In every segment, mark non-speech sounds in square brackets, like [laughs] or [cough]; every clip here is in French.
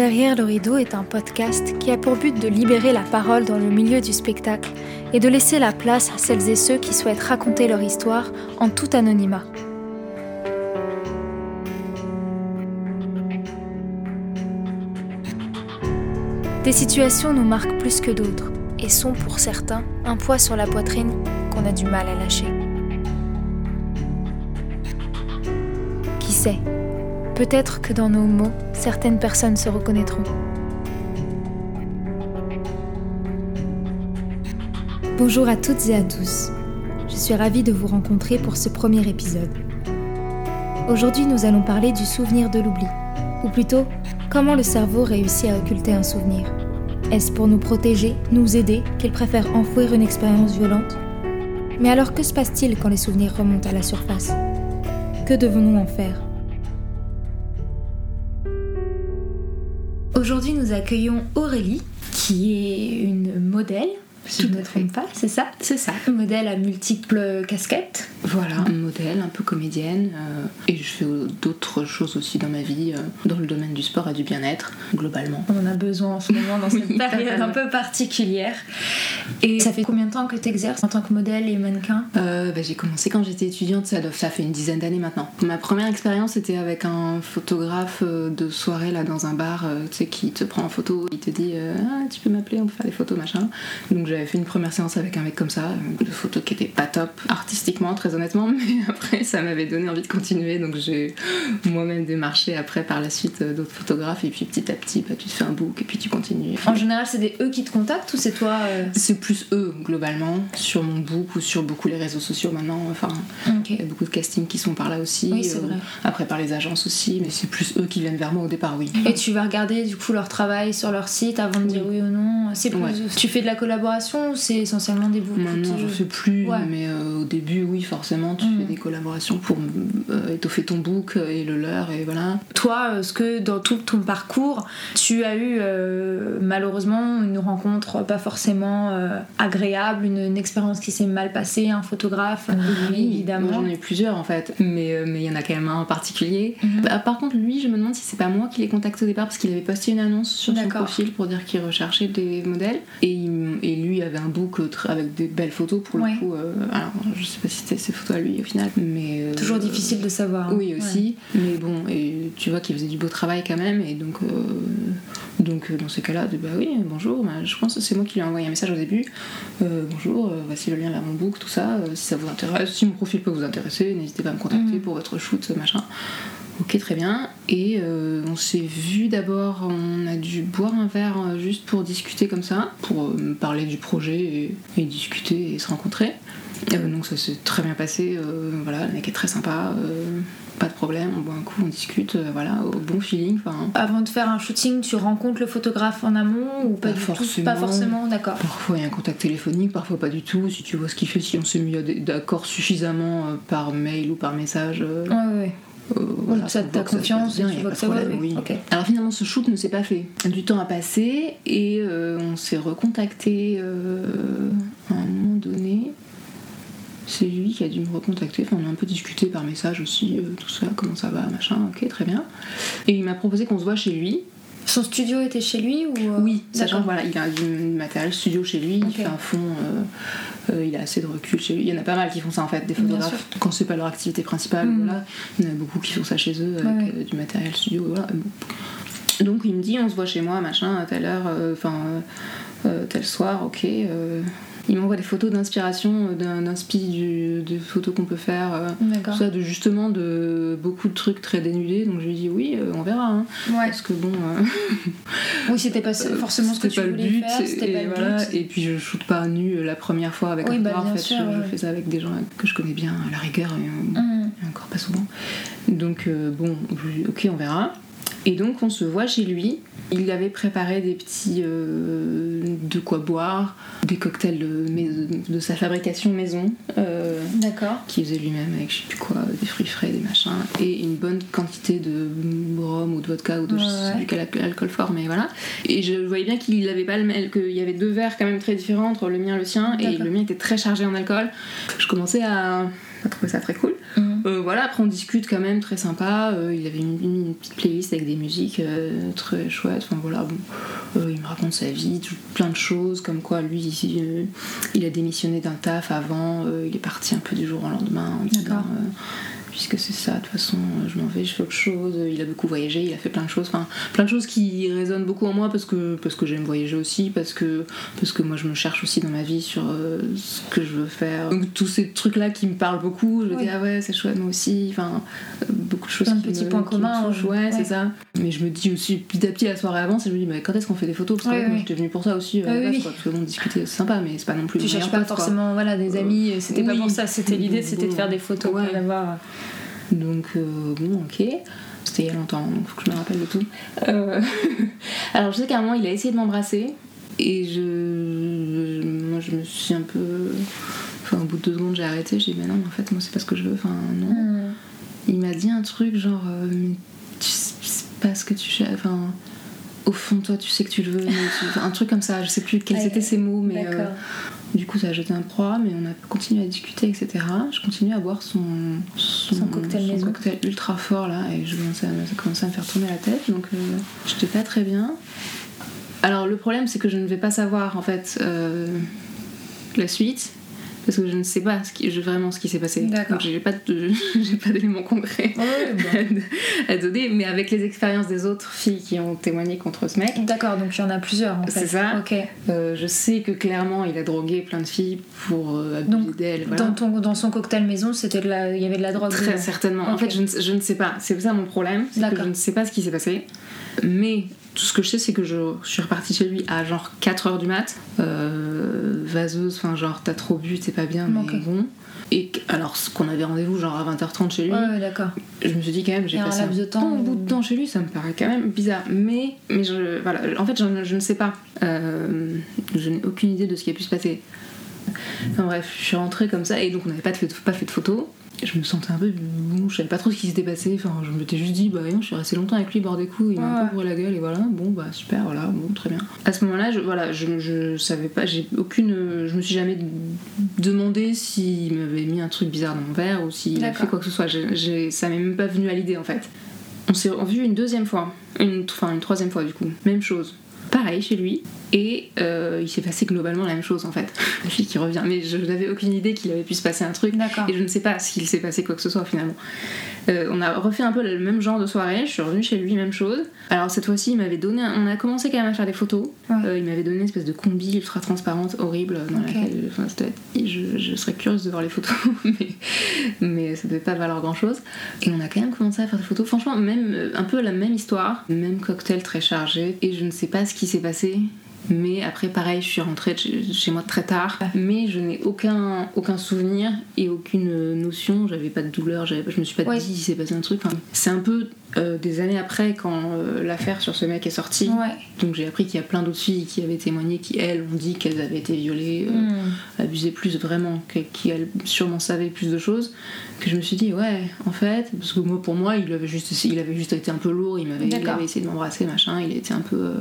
Derrière le rideau est un podcast qui a pour but de libérer la parole dans le milieu du spectacle et de laisser la place à celles et ceux qui souhaitent raconter leur histoire en tout anonymat. Des situations nous marquent plus que d'autres et sont pour certains un poids sur la poitrine qu'on a du mal à lâcher. Qui sait? Peut-être que dans nos mots, certaines personnes se reconnaîtront. Bonjour à toutes et à tous. Je suis ravie de vous rencontrer pour ce premier épisode. Aujourd'hui, nous allons parler du souvenir de l'oubli, ou plutôt, comment le cerveau réussit à occulter un souvenir. Est-ce pour nous protéger, nous aider, qu'il préfère enfouir une expérience violente? Mais alors que se passe-t-il quand les souvenirs remontent à la surface? Que devons-nous en faire? Aujourd'hui, nous accueillons Aurélie, qui est une modèle si je ne me trompe pas, c'est ça C'est ça. Modèle à multiples casquettes. Voilà, un modèle, un peu comédienne. euh, et je fais d'autres choses aussi dans ma vie, euh, dans le domaine du sport et du bien-être, globalement. On en a besoin en ce moment dans [laughs] cette Oui, période un peu particulière. Et ça fait combien de temps que tu exerces en tant que modèle et mannequin? Euh, bah, j'ai commencé quand j'étais étudiante, ça, doit- ça fait une dizaine d'années maintenant. Ma première expérience était avec un photographe euh, de soirée là dans un bar, tu sais, qui te prend en photo, il te dit ah, tu peux m'appeler, on peut faire des photos, machin. Donc j'avais fait une première séance avec un mec comme ça, euh, de photos qui étaient pas top artistiquement, très honnêtement, [laughs] mais après ça m'avait donné envie de continuer, donc j'ai moi-même démarché après par la suite euh, d'autres photographes, et puis petit à petit, bah, tu te fais un book et puis tu continues. En général, c'est des eux qui te contactent ou c'est toi euh, C'est plus eux globalement sur mon book ou sur beaucoup les réseaux sociaux maintenant. Enfin, il y a beaucoup de castings qui sont par là aussi. Oui, euh, vrai. Après par les agences aussi, mais c'est plus eux qui viennent vers moi au départ, oui. Et tu vas regarder du coup leur travail sur leur site avant de dire oui ou non. C'est plus. Ouais. Tu fais de la collaboration ou c'est essentiellement des books Maintenant, je fais plus, Ouais. mais euh, au début, oui, forcément, tu Mm. fais des collaborations pour euh, étoffer ton book et le leur, et voilà. Toi, est-ce que dans tout ton parcours, tu as eu euh, malheureusement une rencontre pas forcément euh, agréable, une, une expérience qui s'est mal passée, un photographe, Moi, évidemment. J'en ai eu plusieurs en fait, mais euh, mais il y en a quand même un en particulier. Mhm. Bah, par contre, lui, je me demande si c'est pas moi qui l'ai contacté au départ parce qu'il avait posté une annonce sur son profil pour dire qu'il recherchait des modèles et, il et lui avait un book euh, avec des belles photos pour Ouais. le coup. euh, alors, je sais pas si c'était ses photos à lui au final, mais euh, Toujours difficile de savoir. hein. Oui Ouais. aussi, mais bon, et tu vois qu'il faisait du beau travail quand même, et donc, donc dans ces cas-là, bah oui, bonjour, bah, je pense que c'est moi qui lui ai envoyé un message au début. Bonjour, voici le lien vers mon book, tout ça, si ça vous intéresse, si mon profil peut vous intéresser, n'hésitez pas à me contacter Mhm. pour votre shoot, machin. Ok, très bien. Et euh, on s'est vu d'abord, on a dû boire un verre euh, juste pour discuter comme ça, pour euh, parler du projet et, et discuter et se rencontrer. Euh, donc ça s'est très bien passé, euh, voilà, le mec est très sympa, euh, pas de problème, on boit un coup, on discute, euh, voilà, au bon feeling. Avant de faire un shooting, tu rencontres le photographe en amont ou pas, Pas du tout? forcément. Pas forcément, d'accord. Parfois il y a un contact téléphonique, parfois pas du tout. Si tu vois ce qu'il fait, si on s'est mis d'accord suffisamment euh, par mail ou par message, euh, Ouais, ouais. euh, voilà, ça ta confiance bien, tu vois que ça va, oui. Alors finalement ce shoot ne s'est pas fait. Du temps a passé et euh, on s'est recontacté euh, un. C'est lui qui a dû me recontacter. Enfin, on a un peu discuté par message aussi, euh, tout ça, comment ça va, machin, ok, très bien. Et il m'a proposé qu'on se voit chez lui. Son studio était chez lui ou euh, Oui, sachant voilà, il a du matériel studio chez lui, il fait un fond, euh, euh, il a assez de recul chez lui. Il y en a pas mal qui font ça en fait, des photographes. Quand c'est pas leur activité principale, Mhm. voilà. Il y en a beaucoup qui font ça chez eux avec Ouais, du matériel studio, voilà. Bon. Donc il me dit, on se voit chez moi, machin, à telle heure, enfin, tel soir, ok. Il m'envoie des photos d'inspiration, euh, d'un du- des photos qu'on peut faire. euh, tout ça, de justement de beaucoup de trucs très dénudés. Donc je lui dis oui, euh, on verra. hein. Ouais. Parce que bon. [laughs] Oui, c'était pas [laughs] forcément ce que tu voulais but, faire, c'était et, pas le voilà, but. et puis je shoote pas nu la première fois avec Oui, un bah, bien en fait, sûr, je, fais ça avec des gens que je connais bien à la rigueur et, et encore pas souvent donc euh, bon je lui dis, ok on verra et donc on se voit chez lui il avait préparé des petits euh, de quoi boire des cocktails de, sa fabrication maison euh, D'accord. qu'il faisait lui-même avec je sais plus quoi, des fruits frais, des machins, et une bonne quantité de rhum ou de vodka ou de je sais Ouais. plus quel alcool- fort, mais voilà. Et je voyais bien qu'il avait pas le même, qu'il y avait deux verres quand même très différents entre le mien et le sien, et le mien était très chargé en alcool. Je commençais à, à trouver ça très cool. Hum. Euh, voilà, après on discute quand même, très sympa. Euh, il avait une, une petite playlist avec des musiques euh, très chouettes. Enfin voilà, bon. Il me raconte sa vie, tout- plein de choses, comme quoi lui, il a démissionné d'un taf avant, il est parti un peu du jour au lendemain en disant. Euh, Puisque c'est ça, de toute façon, euh, je m'en vais, je fais autre chose. Il a beaucoup voyagé, il a fait plein de choses, enfin plein de choses qui résonnent beaucoup en moi parce que, parce que j'aime voyager aussi, parce que, parce que moi je me cherche aussi dans ma vie sur euh, ce que je veux faire. Donc tous ces trucs-là qui me parlent beaucoup, je me Oui. dis ah ouais, c'est chouette, moi aussi. Enfin, euh, beaucoup de choses qui me- me communs, touchent, ouais. c'est ça. Mais je me dis aussi, petit à petit, la soirée avance, et je me dis, mais quand est-ce qu'on fait des photos? Parce que Ouais, moi, j'étais venue pour ça aussi, euh, à Ouais, la base, oui. quoi, parce que bon, discuter, c'est sympa, mais c'est pas non plus Tu cherches pas pote, quoi. forcément voilà, des amis, c'était pas pour ça, c'était [laughs] l'idée, c'était de faire des photos, pas d'avoir. Donc, euh, bon, ok. C'était il y a longtemps, donc faut que je me rappelle de tout. Euh, [laughs] Alors, je sais qu'à un moment, il a essayé de m'embrasser. Et je. Moi, je me suis un peu. Enfin, au bout de deux secondes, j'ai arrêté. J'ai dit, mais non, en fait, moi, c'est pas ce que je veux. Enfin, non. Hmm. Il m'a dit un truc genre. euh, tu sais pas ce que tu. Enfin. Au fond de toi, tu sais que tu le veux. mais tu- enfin, Un truc comme ça. Je sais plus quels Ouais, étaient ces mots, mais. euh, du coup, ça a jeté un proie, mais on a continué à discuter, etc. Je continuais à boire son, Son cocktail maison. cocktail ultra fort là, et je commençais à, ça commençait à me faire tourner la tête, donc euh, j'étais pas très bien. Alors, le problème, c'est que je ne vais pas savoir en fait euh, la suite. Parce que je ne sais pas ce qui, je- vraiment ce qui s'est passé. D'accord. Donc j'ai pas [laughs] j'ai pas d'éléments concrets Ouais, [laughs] à donner, mais avec les expériences des autres filles qui ont témoigné contre ce mec, D'accord, donc il y en a plusieurs en fait. C'est ça. Ok. euh, je sais que clairement il a drogué plein de filles pour euh, abuser d'elles. Voilà. Dans, ton, dans son cocktail maison, c'était il y avait de la drogue. Très dedans. certainement. En fait, je ne, je ne sais pas. C'est ça mon problème. C'est que je ne sais pas ce qui s'est passé. Mais tout ce que je sais, c'est que je, je suis repartie chez lui à genre 4h du mat. Euh, vaseuse, enfin, genre, t'as trop bu, c'est pas bien, mais bon. Et alors, qu'on avait rendez-vous genre à 20h30 chez lui, Ouais, ouais, d'accord. je me suis dit quand même, j'ai passé un laps de temps bon bout où- de temps chez lui, ça me paraît quand même bizarre. Mais, mais je, voilà, en fait, je, je ne sais pas. Euh, je n'ai aucune idée de ce qui a pu se passer. Enfin bref, je suis rentrée comme ça et donc on n'avait pas, pas fait de photos. Je me sentais un peu. Bon, je savais pas trop ce qui s'était passé. Enfin, je m'étais juste dit, bah non, je suis restée longtemps avec lui, bord des coups, il m'a un peu bourré la gueule et voilà. Bon, bah super, voilà, bon, très bien. À ce moment-là, je, voilà, je, je savais pas, j'ai aucune. Je me suis jamais demandé s'il m'avait mis un truc bizarre dans mon verre ou s'il a fait quoi que ce soit. J'ai- ça m'est même pas venu à l'idée en fait. On s'est revu une deuxième fois, une, enfin une troisième fois du coup, même chose. Pareil chez lui, et euh, il s'est passé globalement la même chose en fait. [laughs] La fille qui revient, mais je n'avais aucune idée qu'il avait pu se passer un truc, et je ne sais pas s'il s'est passé quoi que ce soit finalement. Euh, on a refait un peu le même genre de soirée, je suis revenue chez lui, même chose. Alors cette fois-ci, il m'avait donné, un- on a commencé quand même à faire des photos. Ouais. Euh, il m'avait donné une espèce de combi ultra transparente, horrible, dans Ok. laquelle, enfin, je, je serais curieuse de voir les photos, [laughs] mais, mais ça devait pas valoir grand-chose. Et on a quand même commencé à faire des photos. Franchement, même un peu la même histoire, même cocktail très chargé, et je ne sais pas ce qui s'est passé. Mais après, pareil, je suis rentrée chez, moi très tard. Mais je n'ai aucun, aucun souvenir et aucune notion. J'avais pas de douleur, je me suis pas Ouais. dit il s'est passé un truc. Enfin, c'est un peu euh, des années après quand euh, l'affaire sur ce mec est sortie. Ouais. Donc j'ai appris qu'il y a plein d'autres filles qui avaient témoigné, qui elles ont dit qu'elles avaient été violées, euh, Hmm. abusées plus vraiment, que- qui elles sûrement savaient plus de choses. Que je me suis dit ouais, en fait, parce que moi pour moi il avait juste, il avait juste été un peu lourd, il m'avait, il D'accord. avait essayé de m'embrasser machin, il était un peu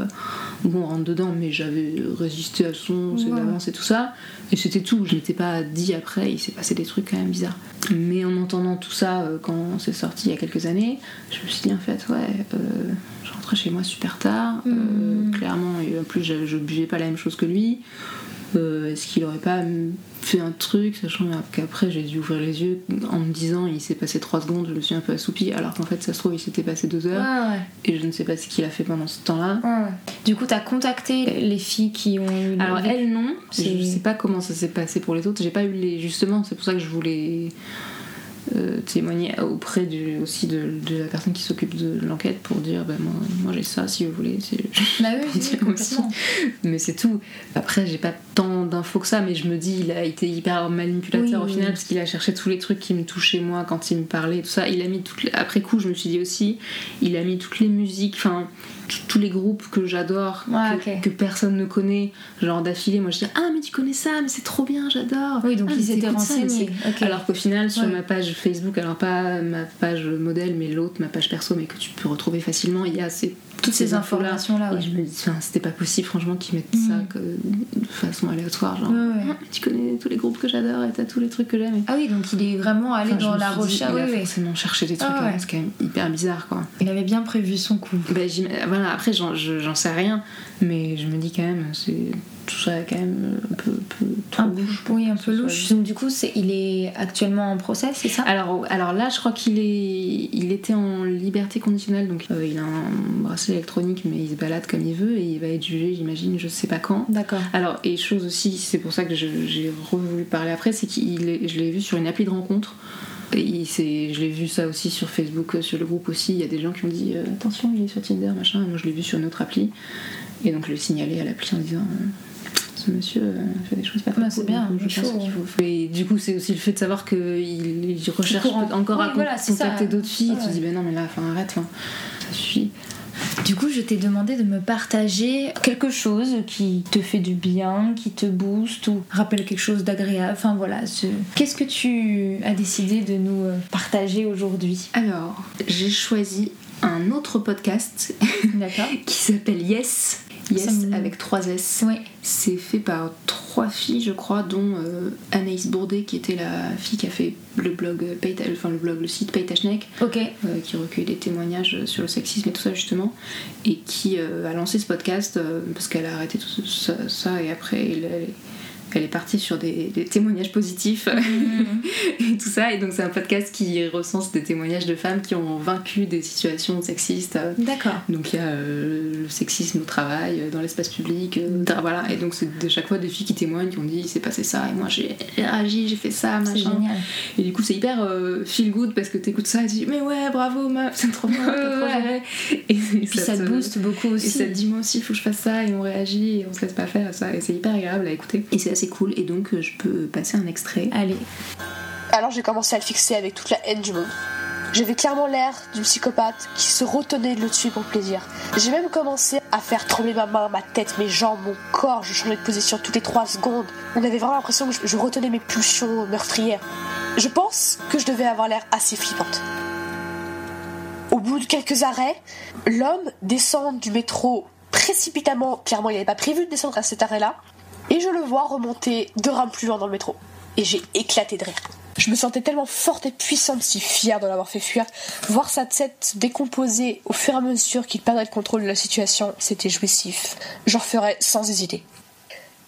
bon rentre dedans, mais j'avais résisté à son, ses Ouais. avances et tout ça, et c'était tout. Je m'étais pas dit après, il s'est passé des trucs quand même bizarres. Mais en entendant tout ça quand c'est sorti il y a quelques années, je me suis dit en fait ouais. euh, je rentrais chez moi super tard, euh, Mhm. clairement, et en plus je, je buvais pas la même chose que lui. Euh, Est-ce qu'il aurait pas mm, fait un truc, sachant qu'après j'ai dû ouvrir les yeux en me disant il s'est passé 3 secondes, je me suis un peu assoupie, alors qu'en fait ça se trouve il s'était passé 2 Ouais, heures ouais. et je ne sais pas ce qu'il a fait pendant ce temps-là. Ouais. Du coup, t'as contacté les filles qui ont eu. Alors elle non, je sais pas comment ça s'est passé pour les autres, j'ai pas eu les justement, c'est pour ça que je voulais euh, témoigner auprès du, aussi de, de la personne qui s'occupe de l'enquête pour dire bah, moi, moi j'ai ça si vous voulez. c'est- Bah oui, [laughs] oui, dire complètement. mais c'est tout. Après, j'ai pas tant d'infos que ça, mais je me dis, il a été hyper manipulateur Oui, au final, parce qu'il a cherché tous les trucs qui me touchaient moi quand il me parlait, tout ça. Il a mis toutes les... Après coup, je me suis dit aussi, il a mis toutes les musiques, enfin, tous les groupes que j'adore, Ouais, que, personne ne connaît, genre d'affilée. Moi, je dis, ah, mais tu connais ça, mais c'est trop bien, j'adore. Oui, donc Ah, il mais s'était t'écoutes ça, mais renseigné. c'est- Ok. Alors qu'au final, sur Ouais. ma page Facebook, alors pas ma page modèle, mais l'autre, ma page perso, mais que tu peux retrouver facilement, il y a ces, toutes ces informations-là. Et je me dis, c'était pas possible, franchement, qu'ils mettent ça que de façon aléatoire. Genre, Ouais, ouais. Ah, tu connais tous les groupes que j'adore et t'as tous les trucs que j'aime. Ah oui, donc il est vraiment allé Enfin, dans la recherche. Il a forcément cherché des trucs, Ah ouais. hein, c'est quand même hyper bizarre, quoi. Il avait bien prévu son coup. J'im- voilà, après, j'en je- j'en sais rien, mais je me dis quand même, c'est tout ça quand même un peu, peu trop Un louche. Oui, un peu soit louche. Donc du coup, il est actuellement en procès, c'est ça? Alors, alors là, je crois qu'il est, il était en liberté conditionnelle, donc euh, il a un bracelet électronique, mais il se balade comme il veut et il va être jugé, j'imagine, je sais pas quand. D'accord. Alors, et chose aussi, c'est pour ça que j'ai voulu parler après, c'est qu'il est- je l'ai vu sur une appli de rencontre. Et je l'ai vu ça aussi sur Facebook, euh, sur le groupe aussi. Il y a des gens qui ont dit euh, attention, il est sur Tinder, machin. Et moi, je l'ai vu sur une autre appli. Et donc, je l'ai signalé à l'appli en disant euh, ce monsieur euh, fait des choses pas très Bah, c'est cool, bien, je pense qu'il faut. Et du coup, c'est aussi le fait de savoir qu'il il recherche en- encore à Oui, voilà, c'est contacter ça. d'autres filles. Et tu Ouais. te dis ben non, mais là, enfin, arrête, enfin, ça suffit. Du coup, je t'ai demandé de me partager quelque chose qui te fait du bien, qui te booste ou rappelle quelque chose d'agréable. Enfin voilà. ce- Qu'est-ce que tu as décidé de nous euh, partager aujourd'hui? Alors, j'ai choisi un autre podcast [laughs] qui s'appelle Yes. Yes me- avec trois S. Oui. C'est fait par trois filles, je crois, dont euh, Anaïs Bourdet, qui était la fille qui a fait le blog, euh, Paye Ta- enfin le blog, le site Paye ta Schneck, Ok. euh, qui recueille des témoignages sur le sexisme et tout ça justement, et qui euh, a lancé ce podcast parce qu'elle a arrêté tout ça, ça, et après elle, elle- est partie sur des, des témoignages positifs [laughs] et tout ça, et donc c'est un podcast qui recense des témoignages de femmes qui ont vaincu des situations sexistes. D'accord. donc il y a euh, le sexisme au travail, euh, dans l'espace public, euh, voilà. Et donc c'est de chaque fois des filles qui témoignent, qui ont dit il s'est passé ça, et moi j'ai réagi, j'ai fait ça, C'est machin. génial. Et du coup c'est hyper euh, feel good parce que t'écoutes ça et tu dis mais ouais bravo meuf, c'est trop bien, t'as trop Ouais. géré. Et, Puis ça te booste beaucoup Et aussi. ça te dit moi aussi il faut que je fasse ça et on réagit et on se laisse pas faire ça et c'est hyper agréable à écouter. Et c'est assez cool et donc euh, je peux passer un extrait. Allez. Alors j'ai commencé à le fixer avec toute la haine du monde. J'avais clairement l'air d'une psychopathe qui se retenait de le tuer pour le plaisir. J'ai même commencé à faire trembler ma main, ma tête, mes jambes, mon corps. Je changeais de position toutes les 3 secondes. On avait vraiment l'impression que je, je retenais mes pulsions meurtrières. Je pense que je devais avoir l'air assez flippante. Au bout de quelques arrêts, l'homme descend du métro précipitamment. Clairement, il n'avait pas prévu de descendre à cet arrêt-là. Et je le vois remonter deux rames plus loin dans le métro. Et j'ai éclaté de rire. Je me sentais tellement forte et puissante, si fière de l'avoir fait fuir. Voir sa tête décomposer au fur et à mesure qu'il perdait le contrôle de la situation, c'était jouissif. J'en ferais sans hésiter.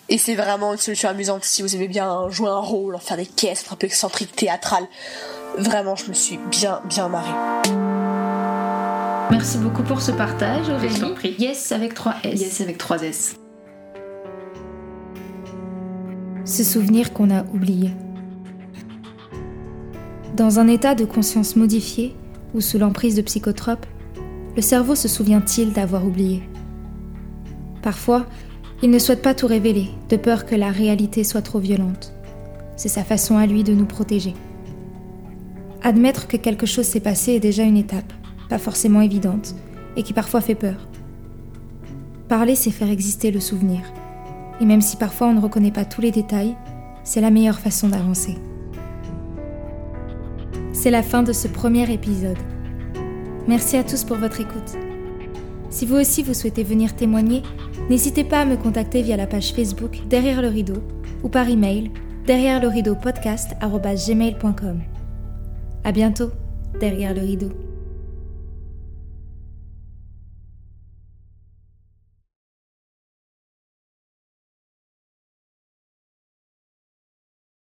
Et c'est vraiment une solution amusante si vous aimez bien jouer un rôle, en faire des caisses, être un peu excentrique, théâtrale. Vraiment, je me suis bien, bien marrée. Merci beaucoup pour ce partage, Aurélie. Je t'en prie. Yes avec 3 S. Yes avec 3 S. Ce souvenir qu'on a oublié. Dans un état de conscience modifié ou sous l'emprise de psychotropes, le cerveau se souvient-il d'avoir oublié? Parfois, il ne souhaite pas tout révéler, de peur que la réalité soit trop violente. C'est sa façon à lui de nous protéger. Admettre que quelque chose s'est passé est déjà une étape, pas forcément évidente, et qui parfois fait peur. Parler, c'est faire exister le souvenir. Et même si parfois on ne reconnaît pas tous les détails, c'est la meilleure façon d'avancer. C'est la fin de ce premier épisode. Merci à tous pour votre écoute. Si vous aussi vous souhaitez venir témoigner, n'hésitez pas à me contacter via la page Facebook Derrière le rideau ou par email derrière le rideau podcast À bientôt, derrière le rideau.